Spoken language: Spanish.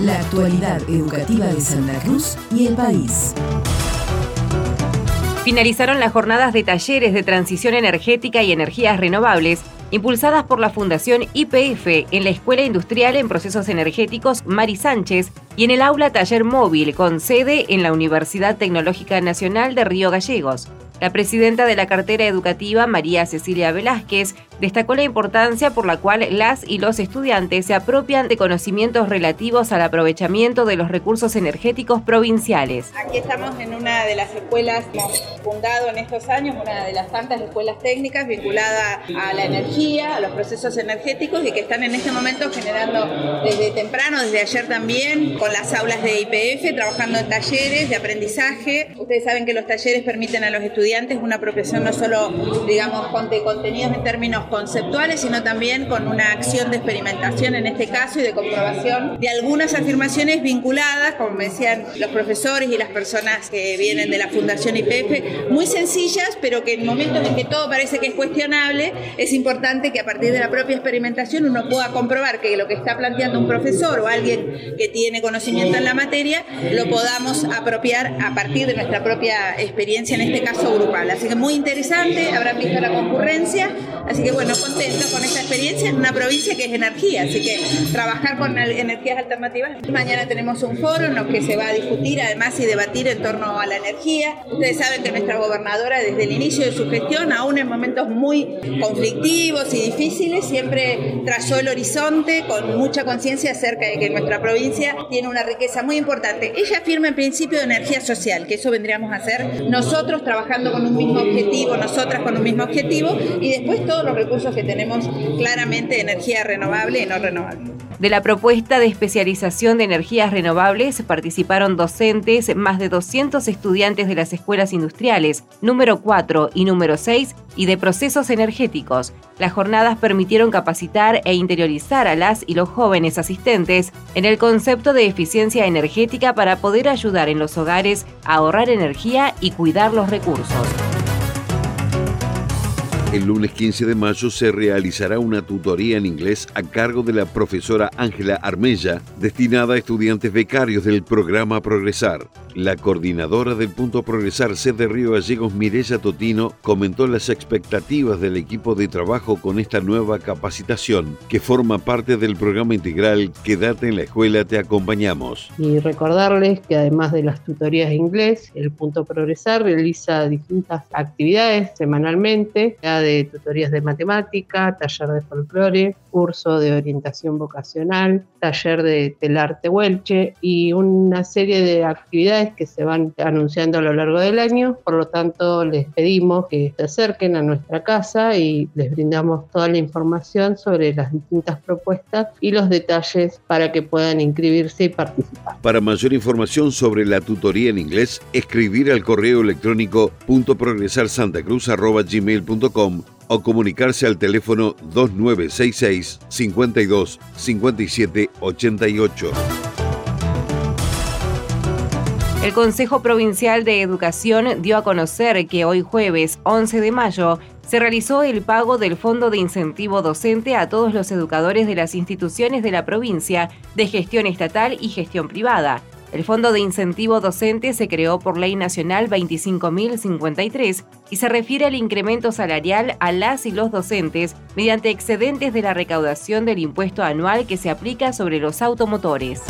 La actualidad educativa de Santa Cruz y el país. Finalizaron las jornadas de talleres de transición energética y energías renovables impulsadas por la Fundación IPF en la Escuela Industrial en Procesos Energéticos Mari Sánchez y en el aula Taller Móvil con sede en la Universidad Tecnológica Nacional de Río Gallegos. La presidenta de la cartera educativa, María Cecilia Velázquez, destacó la importancia por la cual las y los estudiantes se apropian de conocimientos relativos al aprovechamiento de los recursos energéticos provinciales. Aquí estamos en una de las escuelas que hemos fundado en estos años, una de las tantas escuelas técnicas vinculada a la energía, a los procesos energéticos y que están en este momento generando desde temprano, desde ayer también, con las aulas de IPF, trabajando en talleres de aprendizaje. Ustedes saben que los talleres permiten a los estudiantes una apropiación no solo, digamos, de contenidos en términos conceptuales, sino también con una acción de experimentación en este caso y de comprobación de algunas afirmaciones vinculadas, como me decían los profesores y las personas que vienen de la Fundación IPF, muy sencillas, pero que en momentos en que todo parece que es cuestionable, es importante que a partir de la propia experimentación uno pueda comprobar que lo que está planteando un profesor o alguien que tiene conocimiento en la materia, lo podamos apropiar a partir de nuestra propia experiencia, en este caso Así que muy interesante, habrán visto la concurrencia, así que bueno, contento con esta experiencia en una provincia que es energía, así que trabajar con energías alternativas. Mañana tenemos un foro en lo que se va a discutir además y debatir en torno a la energía. Ustedes saben que nuestra gobernadora desde el inicio de su gestión, aún en momentos muy conflictivos y difíciles, siempre trazó el horizonte con mucha conciencia acerca de que nuestra provincia tiene una riqueza muy importante. Ella firma el principio de energía social, que eso vendríamos a hacer nosotros trabajando con un mismo objetivo, nosotras con un mismo objetivo, y después todos los recursos que tenemos claramente de energía renovable y no renovable. De la propuesta de especialización de energías renovables participaron docentes, más de 200 estudiantes de las escuelas industriales, número 4 y número 6, y de procesos energéticos. Las jornadas permitieron capacitar e interiorizar a las y los jóvenes asistentes en el concepto de eficiencia energética para poder ayudar en los hogares a ahorrar energía y cuidar los recursos. El lunes 15 de mayo se realizará una tutoría en inglés a cargo de la profesora Ángela Armella, destinada a estudiantes becarios del programa Progresar. La coordinadora del Punto Progresar sede Río Gallegos, Mirella Totino, comentó las expectativas del equipo de trabajo con esta nueva capacitación, que forma parte del programa integral Quédate en la escuela, te acompañamos. Y recordarles que además de las tutorías de inglés, el Punto Progresar realiza distintas actividades semanalmente, de tutorías de matemática, taller de folclore, curso de orientación vocacional, taller de telarte huelche y una serie de actividades que se van anunciando a lo largo del año. Por lo tanto, les pedimos que se acerquen a nuestra casa y les brindamos toda la información sobre las distintas propuestas y los detalles para que puedan inscribirse y participar. Para mayor información sobre la tutoría en inglés, escribir al correo electrónico .progresarsantacruz.gmail.com o comunicarse al teléfono 2966 52 57 88. El Consejo Provincial de Educación dio a conocer que hoy jueves 11 de mayo se realizó el pago del Fondo de Incentivo Docente a todos los educadores de las instituciones de la provincia de gestión estatal y gestión privada. El Fondo de Incentivo Docente se creó por Ley Nacional 25.053 y se refiere al incremento salarial a las y los docentes mediante excedentes de la recaudación del impuesto anual que se aplica sobre los automotores.